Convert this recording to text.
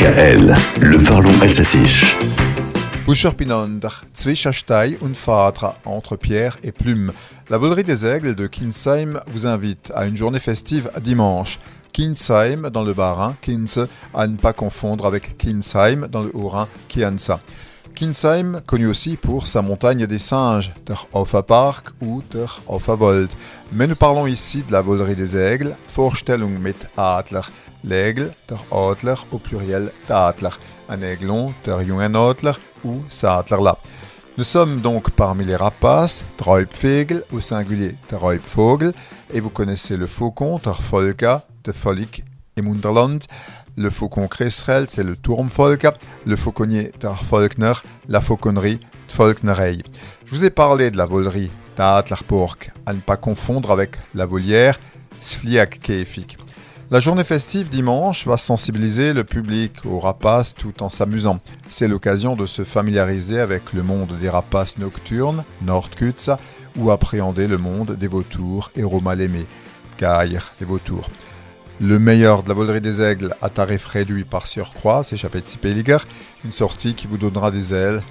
DKL, le parlons alsacien. Buscherpinander, Zwischastei und Fatra, entre pierre et plume. La volerie des aigles de Kinsheim vous invite à une journée festive dimanche. Kinsheim dans le Bas-Rhin, Kins, à ne pas confondre avec Kinsheim dans le Haut-Rhin, Kianza. Kinsheim, connu aussi pour sa montagne des singes, der Park ou der Wold. Mais nous parlons ici de la volerie des aigles, Vorstellung mit Adler. L'aigle, der Adler au pluriel d'Adler. Un aiglon, der Jungenadler ou Sadlerla. Nous sommes donc parmi les rapaces, Treubfegel au singulier Treubvogel, et vous connaissez le faucon, der Volka, de Folik et Munderland. Le faucon cresserelle, c'est le Turmfolka. Le fauconnier, Volkner. La fauconnerie, Volknerei. Je vous ai parlé de la volerie, d'Adlerpork, à ne pas confondre avec la volière, Sfliak-Kefik. La journée festive dimanche va sensibiliser le public aux rapaces tout en s'amusant. C'est l'occasion de se familiariser avec le monde des rapaces nocturnes, Nordkutsa, ou appréhender le monde des vautours et Romalémé, Gaïr, les vautours. Le meilleur de la volerie des aigles à tarif réduit par surcroît, c'est Chapetsipeliger, une sortie qui vous donnera des ailes.